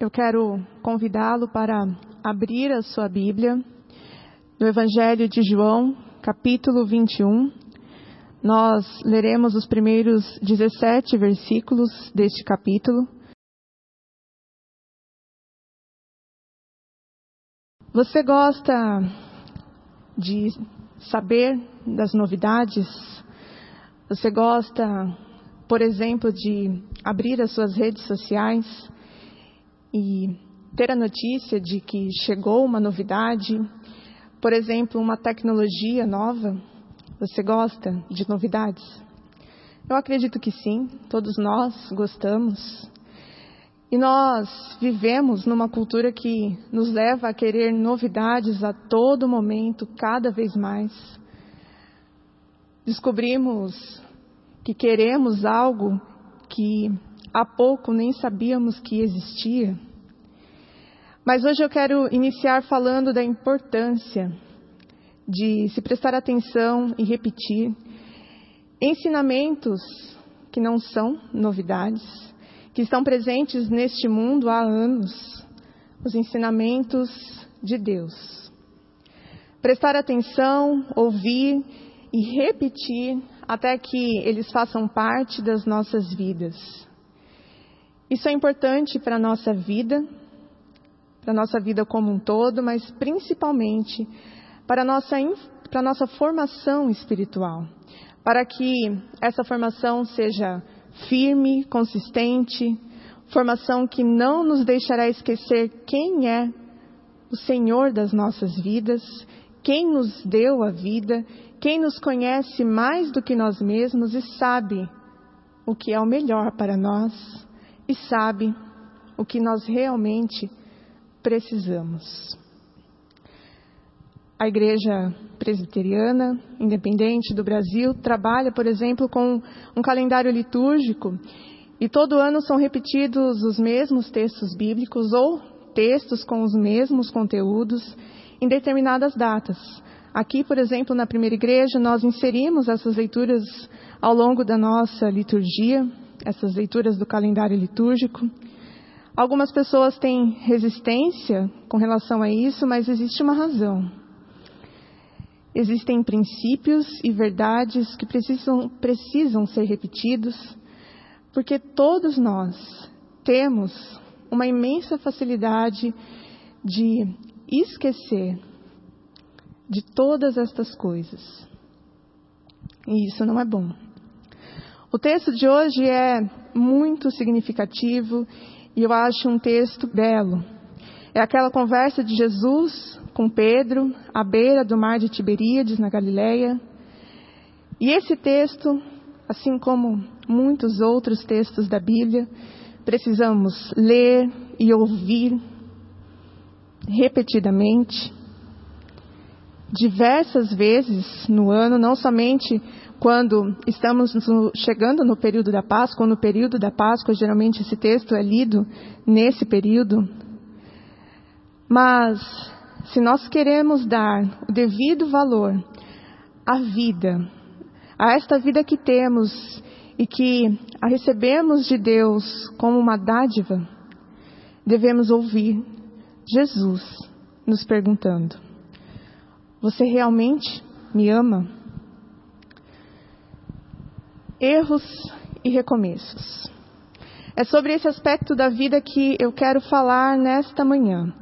eu quero convidá-lo para abrir a sua Bíblia no Evangelho de João, capítulo 21. Nós leremos os primeiros 17 versículos deste capítulo. Você gosta de saber das novidades? Você gosta, por exemplo, de abrir as suas redes sociais e ter a notícia de que chegou uma novidade, por exemplo, uma tecnologia nova? Você gosta de novidades? Eu acredito que sim, todos nós gostamos. E nós vivemos numa cultura que nos leva a querer novidades a todo momento, cada vez mais. Descobrimos que queremos algo que há pouco nem sabíamos que existia. Mas hoje eu quero iniciar falando da importância de se prestar atenção e repetir ensinamentos que não são novidades, que estão presentes neste mundo há anos, os ensinamentos de Deus. Prestar atenção, ouvir e repetir até que eles façam parte das nossas vidas. Isso é importante para a nossa vida, para a nossa vida como um todo, mas principalmente para a nossa, para a nossa formação espiritual, para que essa formação seja firme, consistente, formação que não nos deixará esquecer quem é o Senhor das nossas vidas, quem nos deu a vida, quem nos conhece mais do que nós mesmos e sabe o que é o melhor para nós e sabe o que nós realmente precisamos. A Igreja Presbiteriana Independente do Brasil trabalha, por exemplo, com um calendário litúrgico e todo ano são repetidos os mesmos textos bíblicos ou textos com os mesmos conteúdos em determinadas datas. Aqui, por exemplo, na primeira igreja, nós inserimos essas leituras ao longo da nossa liturgia, essas leituras do calendário litúrgico. Algumas pessoas têm resistência com relação a isso, mas existe uma razão. Existem princípios e verdades que precisam, precisam ser repetidos, porque todos nós temos uma imensa facilidade de esquecer de todas estas coisas. E isso não é bom. O texto de hoje é muito significativo e eu acho um texto belo. É aquela conversa de Jesus com Pedro à beira do mar de Tiberíades, na Galileia. E esse texto, assim como muitos outros textos da Bíblia, precisamos ler e ouvir repetidamente, diversas vezes no ano, não somente quando estamos chegando no período da Páscoa, ou no período da Páscoa, geralmente esse texto é lido nesse período. Mas, se nós queremos dar o devido valor à vida, a esta vida que temos e que a recebemos de Deus como uma dádiva, devemos ouvir Jesus nos perguntando: Você realmente me ama? Erros e recomeços. É sobre esse aspecto da vida que eu quero falar nesta manhã.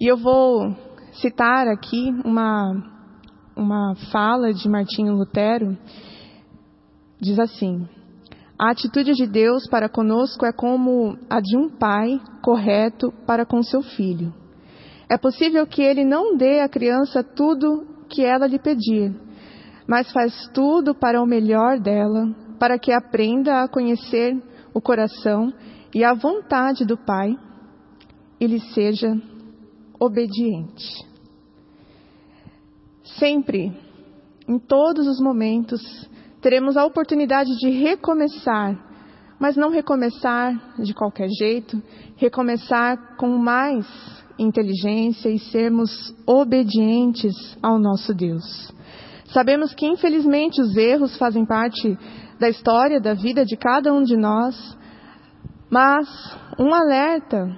E eu vou citar aqui uma, uma fala de Martinho Lutero. Diz assim: A atitude de Deus para conosco é como a de um pai correto para com seu filho. É possível que ele não dê à criança tudo que ela lhe pedir, mas faz tudo para o melhor dela, para que aprenda a conhecer o coração e a vontade do Pai e lhe seja obediente. Sempre, em todos os momentos, teremos a oportunidade de recomeçar, mas não recomeçar de qualquer jeito, recomeçar com mais inteligência e sermos obedientes ao nosso Deus. Sabemos que, infelizmente, os erros fazem parte da história, da vida de cada um de nós, mas um alerta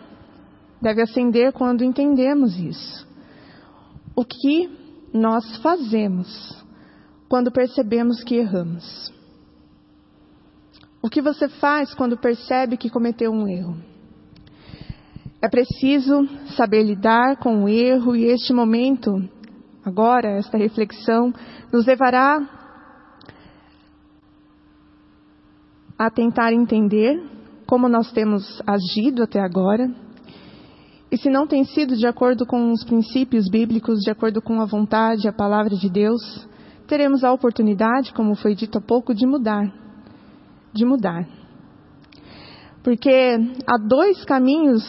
deve acender quando entendemos isso. O que nós fazemos quando percebemos que erramos? O que você faz quando percebe que cometeu um erro? É preciso saber lidar com o erro e este momento, agora, esta reflexão, nos levará a tentar entender como nós temos agido até agora e se não tem sido de acordo com os princípios bíblicos, de acordo com a vontade, a palavra de Deus, teremos a oportunidade, como foi dito há pouco, de mudar. De mudar. Porque há dois caminhos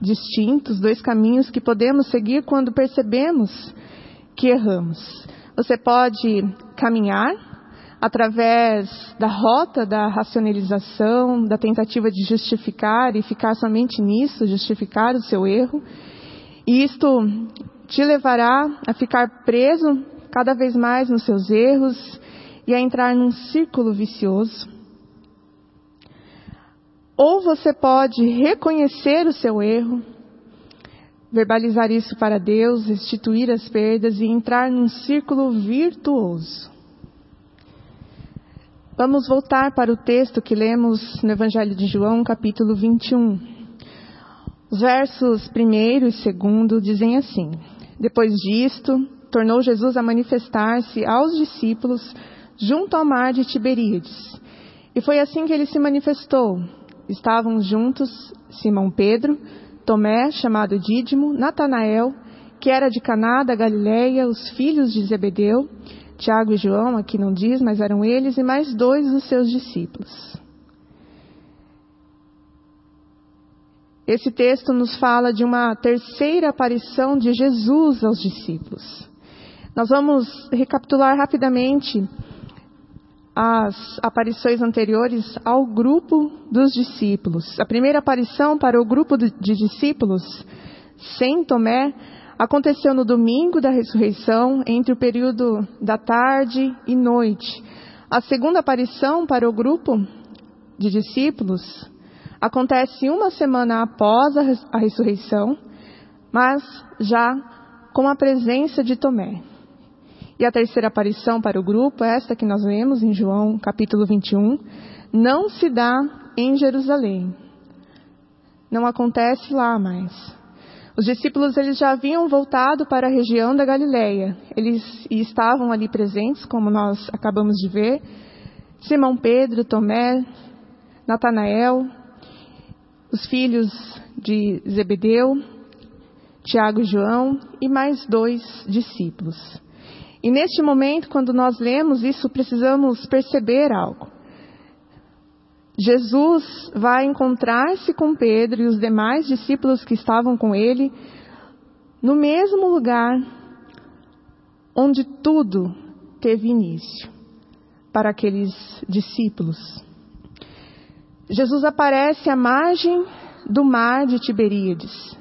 distintos, dois caminhos que podemos seguir quando percebemos que erramos. Você pode caminhar através da rota da racionalização, da tentativa de justificar e ficar somente nisso, justificar o seu erro. E isto te levará a ficar preso cada vez mais nos seus erros e a entrar num círculo vicioso. Ou você pode reconhecer o seu erro, verbalizar isso para Deus, restituir as perdas e entrar num círculo virtuoso. Vamos voltar para o texto que lemos no Evangelho de João, capítulo 21. Os versos 1 e 2 dizem assim: Depois disto, tornou Jesus a manifestar-se aos discípulos junto ao mar de Tiberíades. E foi assim que ele se manifestou. Estavam juntos Simão Pedro, Tomé, chamado Dídimo, Natanael, que era de Caná da Galileia, os filhos de Zebedeu, Tiago e João, aqui não diz, mas eram eles, e mais dois dos seus discípulos. Esse texto nos fala de uma terceira aparição de Jesus aos discípulos. Nós vamos recapitular rapidamente as aparições anteriores ao grupo dos discípulos. A primeira aparição para o grupo de discípulos, sem Tomé, aconteceu no domingo da ressurreição, entre o período da tarde e noite. A segunda aparição para o grupo de discípulos acontece uma semana após a ressurreição, mas já com a presença de Tomé. E a terceira aparição para o grupo, esta que nós vemos em João capítulo 21, não se dá em Jerusalém. Não acontece lá mais. Os discípulos eles já haviam voltado para a região da Galileia. Eles estavam ali presentes, como nós acabamos de ver. Simão Pedro, Tomé, Natanael, os filhos de Zebedeu, Tiago e João e mais dois discípulos. E neste momento, quando nós lemos isso, precisamos perceber algo. Jesus vai encontrar-se com Pedro e os demais discípulos que estavam com ele no mesmo lugar onde tudo teve início para aqueles discípulos. Jesus aparece à margem do mar de Tiberíades.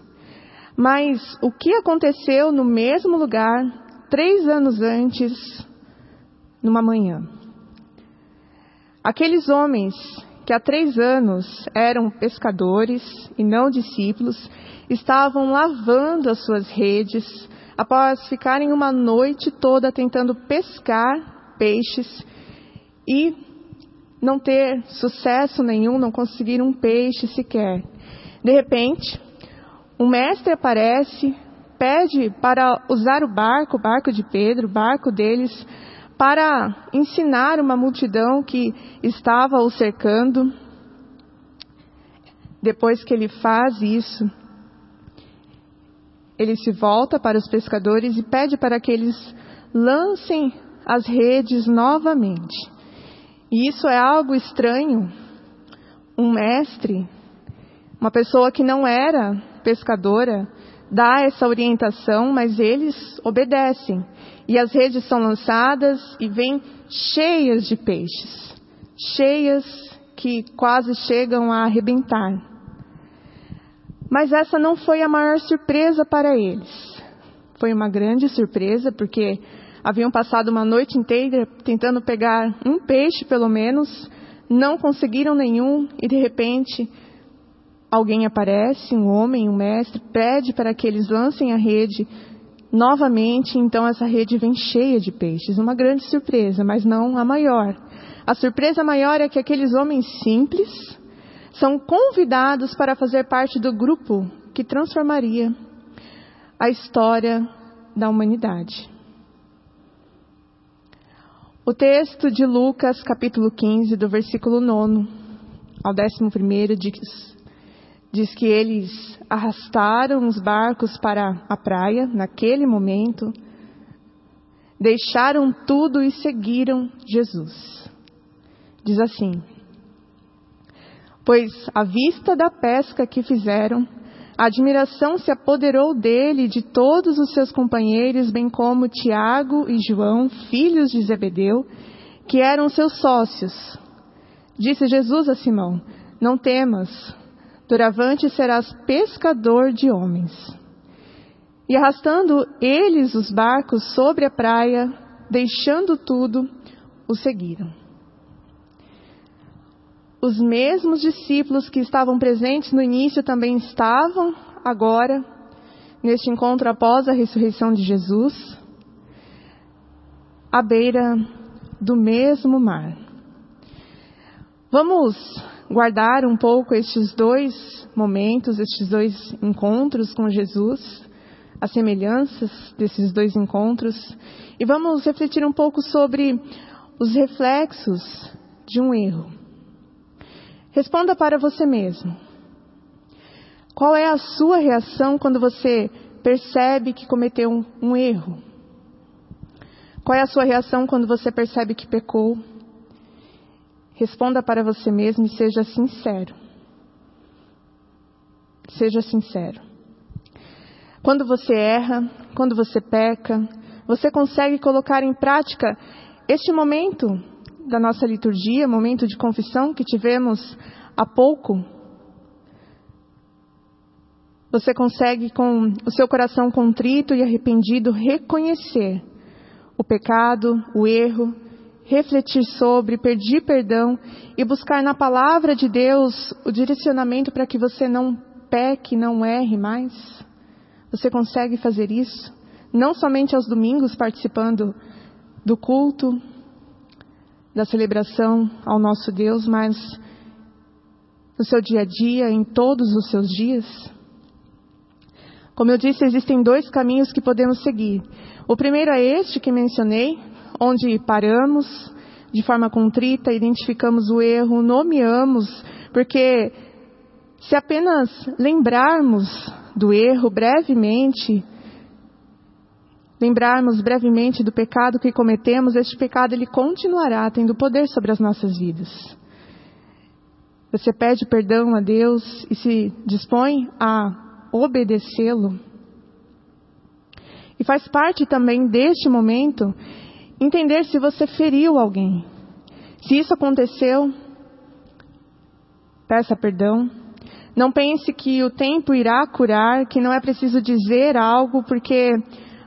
Mas o que aconteceu no mesmo lugar três anos antes, numa manhã. Aqueles homens que há três anos eram pescadores e não discípulos, estavam lavando as suas redes após ficarem uma noite toda tentando pescar peixes e não ter sucesso nenhum, não conseguir um peixe sequer. De repente, um mestre aparece pede para usar o barco, o barco de Pedro, o barco deles, para ensinar uma multidão que estava o cercando. Depois que ele faz isso, ele se volta para os pescadores e pede para que eles lancem as redes novamente. E isso é algo estranho. Um mestre, uma pessoa que não era pescadora, dá essa orientação, mas eles obedecem. E as redes são lançadas e vêm cheias de peixes, cheias que quase chegam a arrebentar. Mas essa não foi a maior surpresa para eles. Foi uma grande surpresa, porque haviam passado uma noite inteira tentando pegar um peixe, pelo menos, não conseguiram nenhum, e de repente alguém aparece, um homem, um mestre, pede para que eles lancem a rede novamente, então essa rede vem cheia de peixes. Uma grande surpresa, mas não a maior. A surpresa maior é que aqueles homens simples são convidados para fazer parte do grupo que transformaria a história da humanidade. O texto de Lucas, capítulo 15, do versículo 9 ao 11, diz, diz que eles arrastaram os barcos para a praia naquele momento, deixaram tudo e seguiram Jesus. Diz assim: Pois à vista da pesca que fizeram, a admiração se apoderou dele e de todos os seus companheiros, bem como Tiago e João, filhos de Zebedeu, que eram seus sócios. Disse Jesus a Simão: Não temas, doravante serás pescador de homens. E arrastando eles os barcos sobre a praia, deixando tudo, o seguiram. Os mesmos discípulos que estavam presentes no início também estavam agora, neste encontro após a ressurreição de Jesus, à beira do mesmo mar. Vamos guardar um pouco estes dois momentos, estes dois encontros com Jesus, as semelhanças desses dois encontros, e vamos refletir um pouco sobre os reflexos de um erro. Responda para você mesmo. Qual é a sua reação quando você percebe que cometeu um, um erro? Qual é a sua reação quando você percebe que pecou? Responda para você mesmo e seja sincero. Seja sincero. Quando você erra, quando você peca, você consegue colocar em prática este momento da nossa liturgia, momento de confissão que tivemos há pouco? Você consegue, com o seu coração contrito e arrependido, reconhecer o pecado, o erro refletir sobre, pedir perdão e buscar na palavra de Deus o direcionamento para que você não peque, não erre mais? Você consegue fazer isso? Não somente aos domingos participando do culto, da celebração ao nosso Deus, mas no seu dia a dia, em todos os seus dias? Como eu disse, existem dois caminhos que podemos seguir. O primeiro é este que mencionei, onde paramos de forma contrita, identificamos o erro, nomeamos, porque se apenas lembrarmos do erro brevemente, lembrarmos brevemente do pecado que cometemos, este pecado ele continuará tendo poder sobre as nossas vidas. Você pede perdão a Deus e se dispõe a obedecê-lo. E faz parte também deste momento entender se você feriu alguém. Se isso aconteceu, peça perdão. Não pense que o tempo irá curar, que não é preciso dizer algo, porque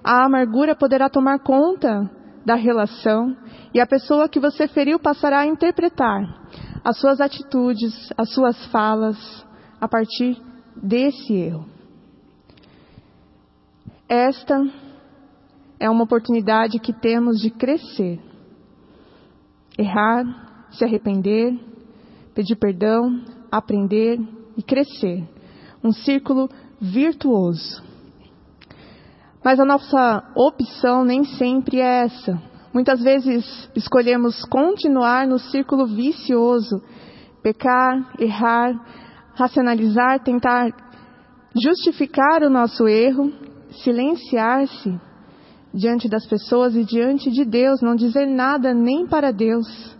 a amargura poderá tomar conta da relação e a pessoa que você feriu passará a interpretar as suas atitudes, as suas falas a partir desse erro. Esta é uma oportunidade que temos de crescer, errar, se arrepender, pedir perdão, aprender e crescer. Um círculo virtuoso. Mas a nossa opção nem sempre é essa. Muitas vezes escolhemos continuar no círculo vicioso, pecar, errar, racionalizar, tentar justificar o nosso erro, silenciar-se diante das pessoas e diante de Deus, não dizer nada nem para Deus.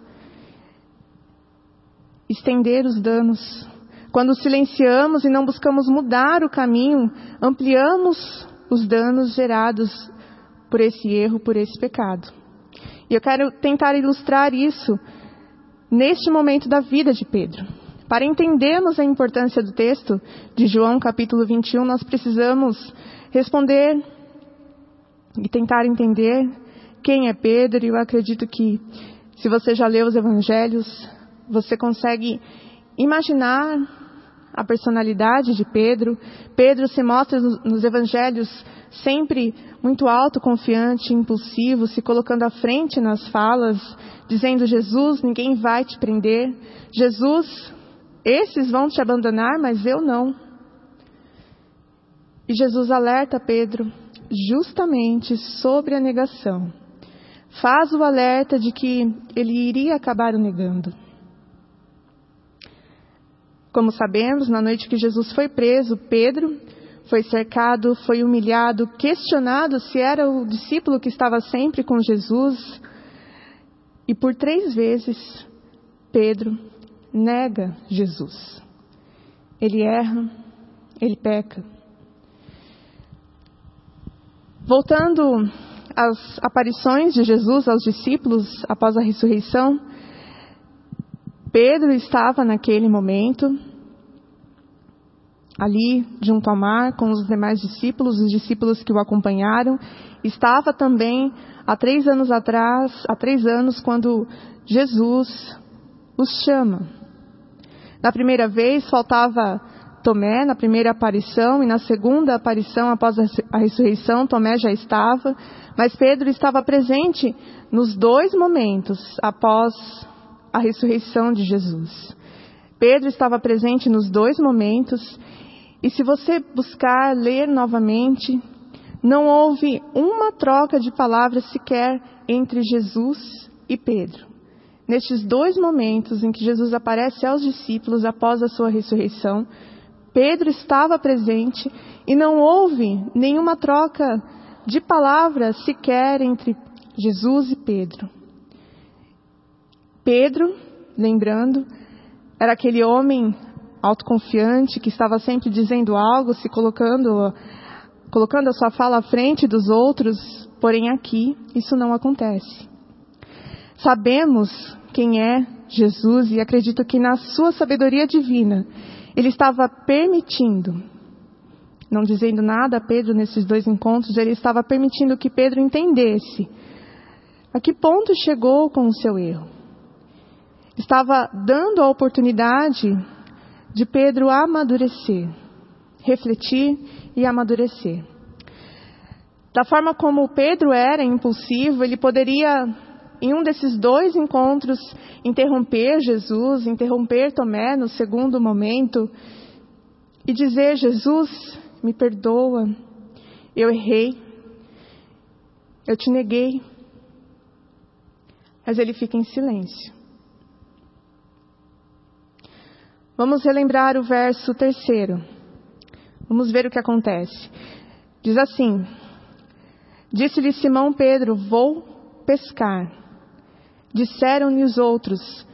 Estender os danos. Quando silenciamos e não buscamos mudar o caminho, ampliamos os danos gerados por esse erro, por esse pecado. E eu quero tentar ilustrar isso neste momento da vida de Pedro. Para entendermos a importância do texto de João capítulo 21, nós precisamos responder e tentar entender quem é Pedro. E eu acredito que, se você já leu os evangelhos, você consegue imaginar a personalidade de Pedro. Pedro se mostra nos evangelhos sempre muito autoconfiante, impulsivo, se colocando à frente nas falas, dizendo: Jesus, ninguém vai te prender. Jesus, esses vão te abandonar, mas eu não. E Jesus alerta Pedro justamente sobre a negação. Faz o alerta de que ele iria acabar o negando. Como sabemos, na noite que Jesus foi preso, Pedro foi cercado, foi humilhado, questionado se era o discípulo que estava sempre com Jesus. E por três vezes, Pedro nega Jesus. Ele erra, ele peca. Voltando às aparições de Jesus aos discípulos após a ressurreição, Pedro estava naquele momento ali junto ao mar com os demais discípulos, os discípulos que o acompanharam. Estava também há três anos atrás, há três anos, quando Jesus os chama. Na primeira vez faltava Tomé, na primeira aparição, e na segunda aparição, após a ressurreição, Tomé já estava, mas Pedro estava presente nos dois momentos após a ressurreição de Jesus. Pedro estava presente nos dois momentos, e se você buscar ler novamente, não houve uma troca de palavras sequer entre Jesus e Pedro. Nestes dois momentos em que Jesus aparece aos discípulos após a sua ressurreição, Pedro estava presente e não houve nenhuma troca de palavras sequer entre Jesus e Pedro. Pedro, lembrando, era aquele homem autoconfiante que estava sempre dizendo algo, se colocando, colocando a sua fala à frente dos outros, porém aqui isso não acontece. Sabemos quem é Jesus e acredito que na sua sabedoria divina ele estava permitindo, não dizendo nada a Pedro nesses dois encontros, ele estava permitindo que Pedro entendesse a que ponto chegou com o seu erro estava dando a oportunidade de Pedro amadurecer, refletir e amadurecer. Da forma como Pedro era impulsivo, ele poderia, em um desses dois encontros, interromper Jesus, interromper Tomé no segundo momento e dizer: Jesus, me perdoa, eu errei, eu te neguei. Mas ele fica em silêncio. Vamos relembrar o verso terceiro. Vamos ver o que acontece. Diz assim: Disse-lhe Simão Pedro: Vou pescar. Disseram-lhe os outros: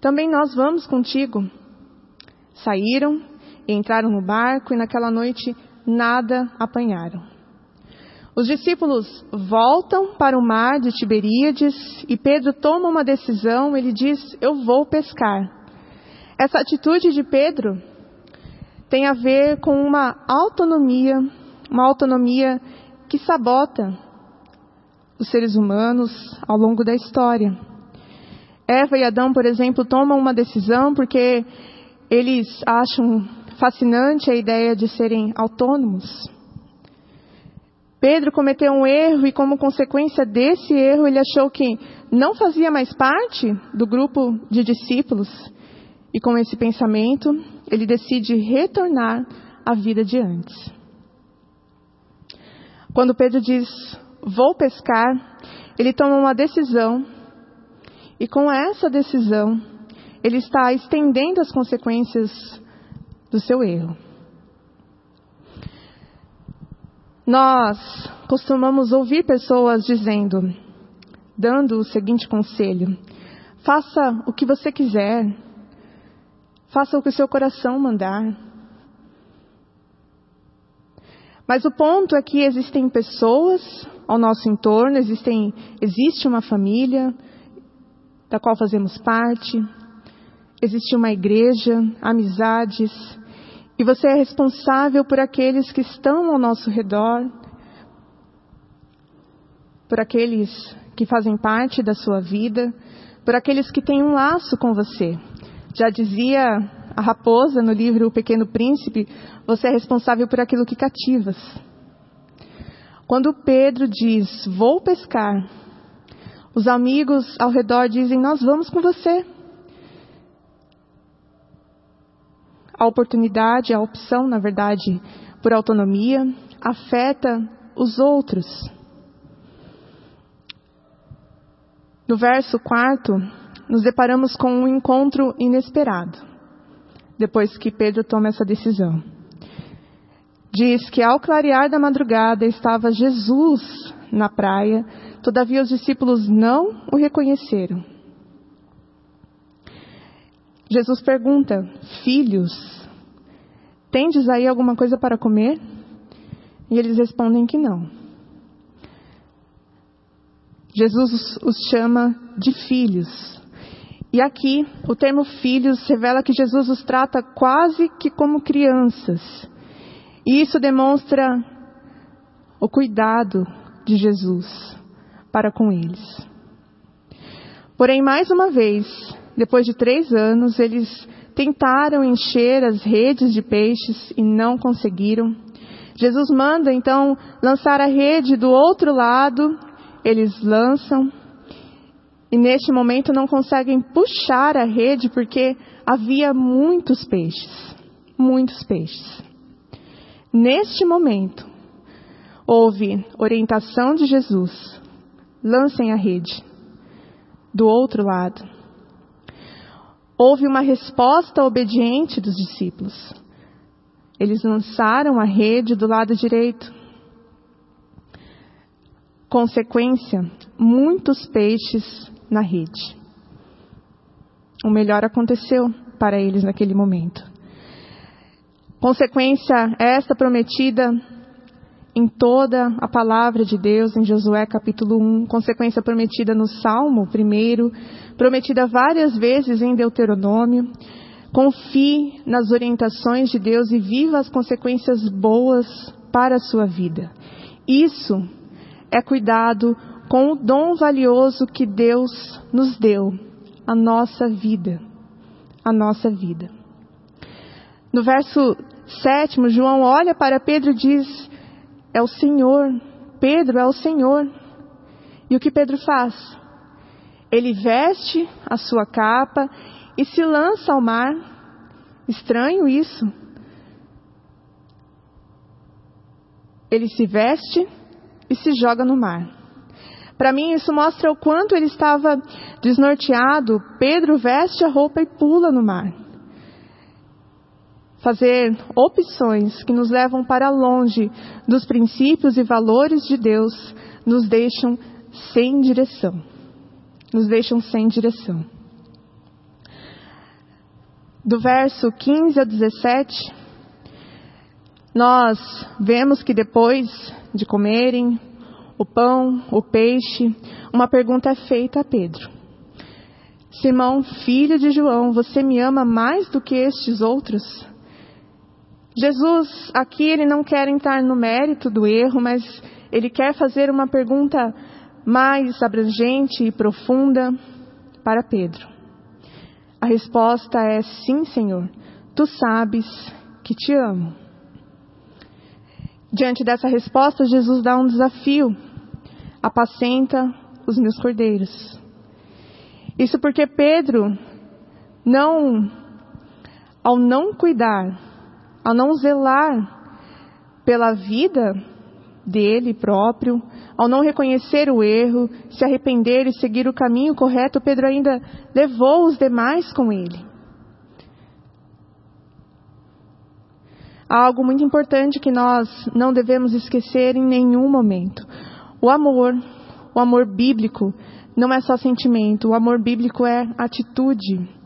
Também nós vamos contigo. Saíram e entraram no barco e naquela noite nada apanharam. Os discípulos voltam para o mar de Tiberíades e Pedro toma uma decisão. Ele diz: Eu vou pescar. Essa atitude de Pedro tem a ver com uma autonomia, uma autonomia que sabota os seres humanos ao longo da história. Eva e Adão, por exemplo, tomam uma decisão porque eles acham fascinante a ideia de serem autônomos. Pedro cometeu um erro e, como consequência desse erro, ele achou que não fazia mais parte do grupo de discípulos e com esse pensamento, ele decide retornar à vida de antes. Quando Pedro diz, vou pescar, ele toma uma decisão, e com essa decisão, ele está estendendo as consequências do seu erro. Nós costumamos ouvir pessoas dizendo, dando o seguinte conselho: faça o que você quiser, Faça o que o seu coração mandar. Mas o ponto é que existem pessoas ao nosso entorno, existem, existe uma família da qual fazemos parte, existe uma igreja, amizades, e você é responsável por aqueles que estão ao nosso redor, por aqueles que fazem parte da sua vida, por aqueles que têm um laço com você. Já dizia a raposa no livro O Pequeno Príncipe, você é responsável por aquilo que cativas. Quando Pedro diz, vou pescar, os amigos ao redor dizem, nós vamos com você. A oportunidade, a opção, na verdade, por autonomia, afeta os outros. No verso 4, nos deparamos com um encontro inesperado, depois que Pedro toma essa decisão. Diz que ao clarear da madrugada estava Jesus na praia, todavia os discípulos não o reconheceram. Jesus pergunta: Filhos, tendes aí alguma coisa para comer? E eles respondem que não. Jesus os chama de filhos. E aqui, o termo filhos revela que Jesus os trata quase que como crianças. E isso demonstra o cuidado de Jesus para com eles. Porém, mais uma vez, depois de três anos, eles tentaram encher as redes de peixes e não conseguiram. Jesus manda então lançar a rede do outro lado, eles lançam e neste momento não conseguem puxar a rede porque havia muitos peixes. Muitos peixes. Neste momento, houve orientação de Jesus: lancem a rede. Do outro lado, houve uma resposta obediente dos discípulos. Eles lançaram a rede do lado direito. Consequência: muitos peixes na rede. O melhor aconteceu para eles naquele momento. Consequência esta prometida em toda a palavra de Deus, em Josué capítulo 1, consequência prometida no Salmo primeiro, prometida várias vezes em Deuteronômio. Confie nas orientações de Deus e viva as consequências boas para a sua vida. Isso é cuidado com o dom valioso que Deus nos deu, a nossa vida. A nossa vida. No verso sétimo, João olha para Pedro e diz: É o Senhor. Pedro é o Senhor. E o que Pedro faz? Ele veste a sua capa e se lança ao mar. Estranho isso. Ele se veste e se joga no mar. Para mim, isso mostra o quanto ele estava desnorteado. Pedro veste a roupa e pula no mar. Fazer opções que nos levam para longe dos princípios e valores de Deus nos deixam sem direção. Nos deixam sem direção. Do verso 15 a 17, nós vemos que depois de comerem, o pão, o peixe, uma pergunta é feita a Pedro. Simão, filho de João, você me ama mais do que estes outros? Jesus, aqui ele não quer entrar no mérito do erro, mas ele quer fazer uma pergunta mais abrangente e profunda para Pedro. A resposta é: sim, Senhor, tu sabes que te amo. Diante dessa resposta, Jesus dá um desafio: apacenta os meus cordeiros. Isso porque Pedro não, ao não cuidar, ao não zelar pela vida dele próprio, ao não reconhecer o erro, se arrepender e seguir o caminho correto, Pedro ainda levou os demais com ele. Há algo muito importante que nós não devemos esquecer em nenhum momento. O amor, o amor bíblico, não é só sentimento, o amor bíblico é atitude.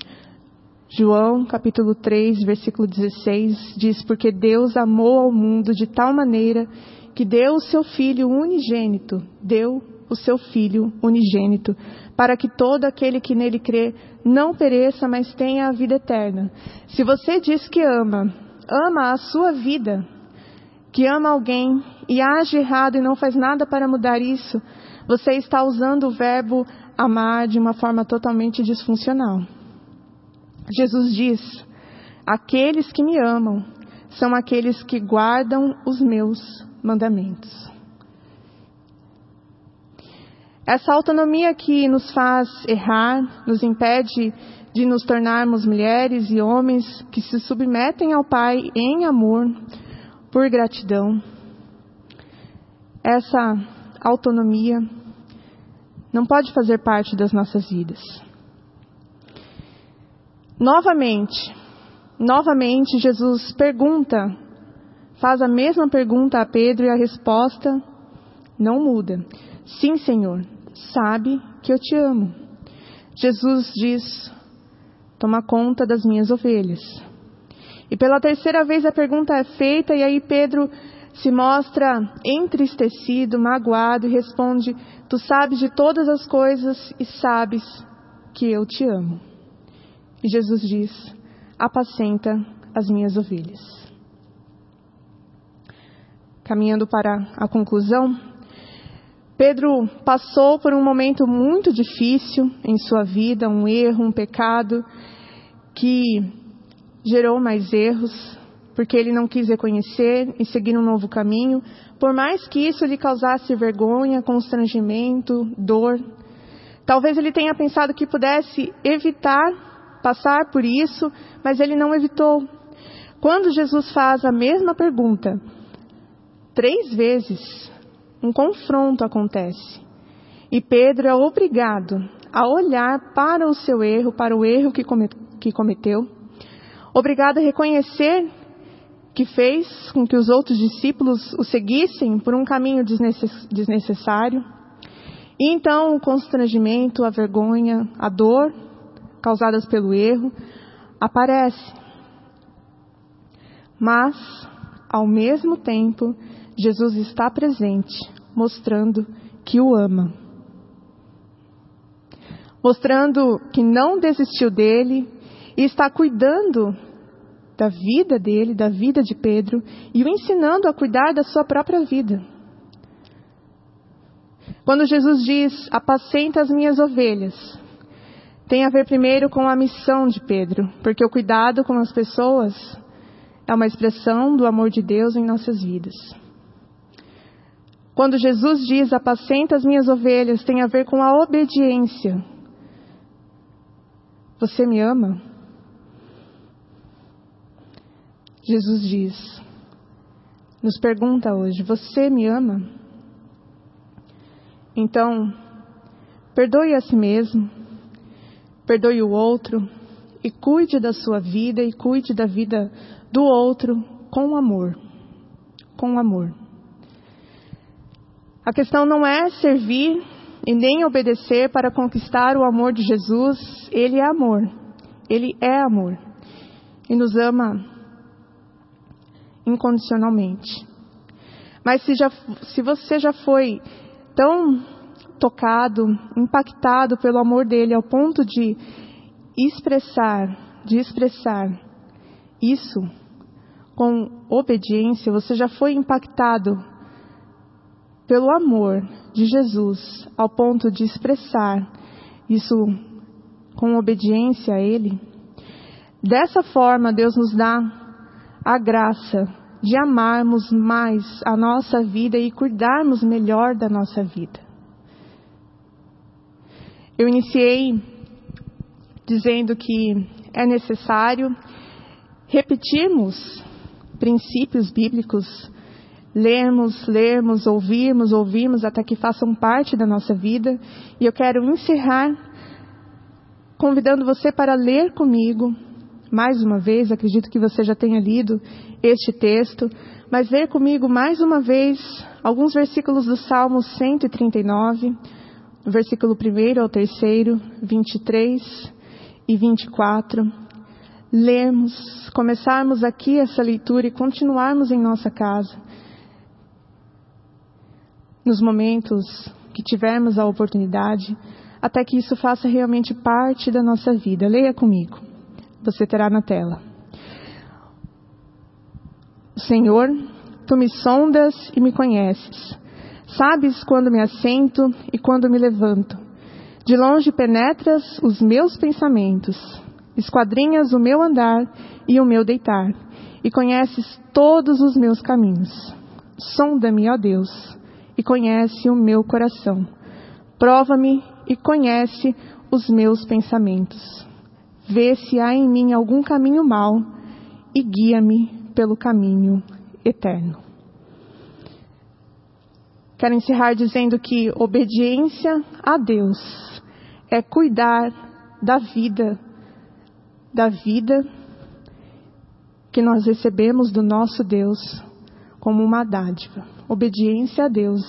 João, capítulo 3, versículo 16, diz: Porque Deus amou ao mundo de tal maneira que deu o seu Filho unigênito, deu o seu Filho unigênito, para que todo aquele que nele crê não pereça, mas tenha a vida eterna. Se você diz que ama, ama a sua vida, que ama alguém e age errado e não faz nada para mudar isso, você está usando o verbo amar de uma forma totalmente disfuncional. Jesus diz: Aqueles que me amam são aqueles que guardam os meus mandamentos. Essa autonomia que nos faz errar, nos impede de nos tornarmos mulheres e homens que se submetem ao Pai em amor, por gratidão. Essa autonomia não pode fazer parte das nossas vidas. Novamente, novamente Jesus pergunta, faz a mesma pergunta a Pedro e a resposta não muda. Sim, Senhor, sabe que eu te amo. Jesus diz: Toma conta das minhas ovelhas. E pela terceira vez a pergunta é feita, e aí Pedro se mostra entristecido, magoado e responde: Tu sabes de todas as coisas e sabes que eu te amo. E Jesus diz: Apacenta as minhas ovelhas. Caminhando para a conclusão, Pedro passou por um momento muito difícil em sua vida, um erro, um pecado que gerou mais erros, porque ele não quis reconhecer e seguir um novo caminho, por mais que isso lhe causasse vergonha, constrangimento, dor. Talvez ele tenha pensado que pudesse evitar passar por isso, mas ele não evitou. Quando Jesus faz a mesma pergunta, três vezes, um confronto acontece. E Pedro é obrigado a olhar para o seu erro, para o erro que, cometeu, obrigado a reconhecer que fez com que os outros discípulos o seguissem por um caminho desnecessário. E então o constrangimento, a vergonha, a dor causadas pelo erro aparece. Mas, ao mesmo tempo, Jesus está presente, mostrando que o ama. Mostrando que não desistiu dele e está cuidando da vida dele, da vida de Pedro, e o ensinando a cuidar da sua própria vida. Quando Jesus diz: Apacenta as minhas ovelhas, tem a ver primeiro com a missão de Pedro, porque o cuidado com as pessoas é uma expressão do amor de Deus em nossas vidas. Quando Jesus diz: Apacenta as minhas ovelhas, tem a ver com a obediência. Você me ama? Jesus diz, nos pergunta hoje: Você me ama? Então, perdoe a si mesmo, perdoe o outro e cuide da sua vida e cuide da vida do outro com amor. Com amor. A questão não é servir e nem obedecer para conquistar o amor de Jesus. Ele é amor. Ele é amor. E nos ama incondicionalmente. Mas se, já, se você já foi tão tocado, impactado pelo amor dele ao ponto de expressar, de expressar isso com obediência, você já foi impactado pelo amor de Jesus ao ponto de expressar isso com obediência a ele. Dessa forma, Deus nos dá a graça de amarmos mais a nossa vida e cuidarmos melhor da nossa vida. Eu iniciei dizendo que é necessário repetirmos princípios bíblicos, lermos, lermos, ouvirmos, ouvirmos até que façam parte da nossa vida. E eu quero encerrar convidando você para ler comigo mais uma vez, acredito que você já tenha lido este texto, mas ver comigo mais uma vez alguns versículos do Salmo 139, versículo 1 ao 3, 23 e 24. Lermos, começarmos aqui essa leitura e continuarmos em nossa casa. Nos momentos que tivermos a oportunidade, até que isso faça realmente parte da nossa vida. Leia comigo você terá na tela. Senhor, tu me sondas e me conheces. Sabes quando me assento e quando me levanto. De longe penetras os meus pensamentos. esquadrinhas o meu andar e o meu deitar, e conheces todos os meus caminhos. Sonda-me, ó Deus, e conhece o meu coração. Prova-me e conhece os meus pensamentos. Vê se há em mim algum caminho mau e guia-me pelo caminho eterno. Quero encerrar dizendo que obediência a Deus é cuidar da vida, da vida que nós recebemos do nosso Deus como uma dádiva. Obediência a Deus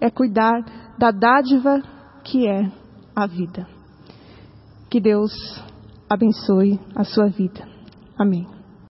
é cuidar da dádiva que é a vida. Que Deus abençoe a sua vida. Amém.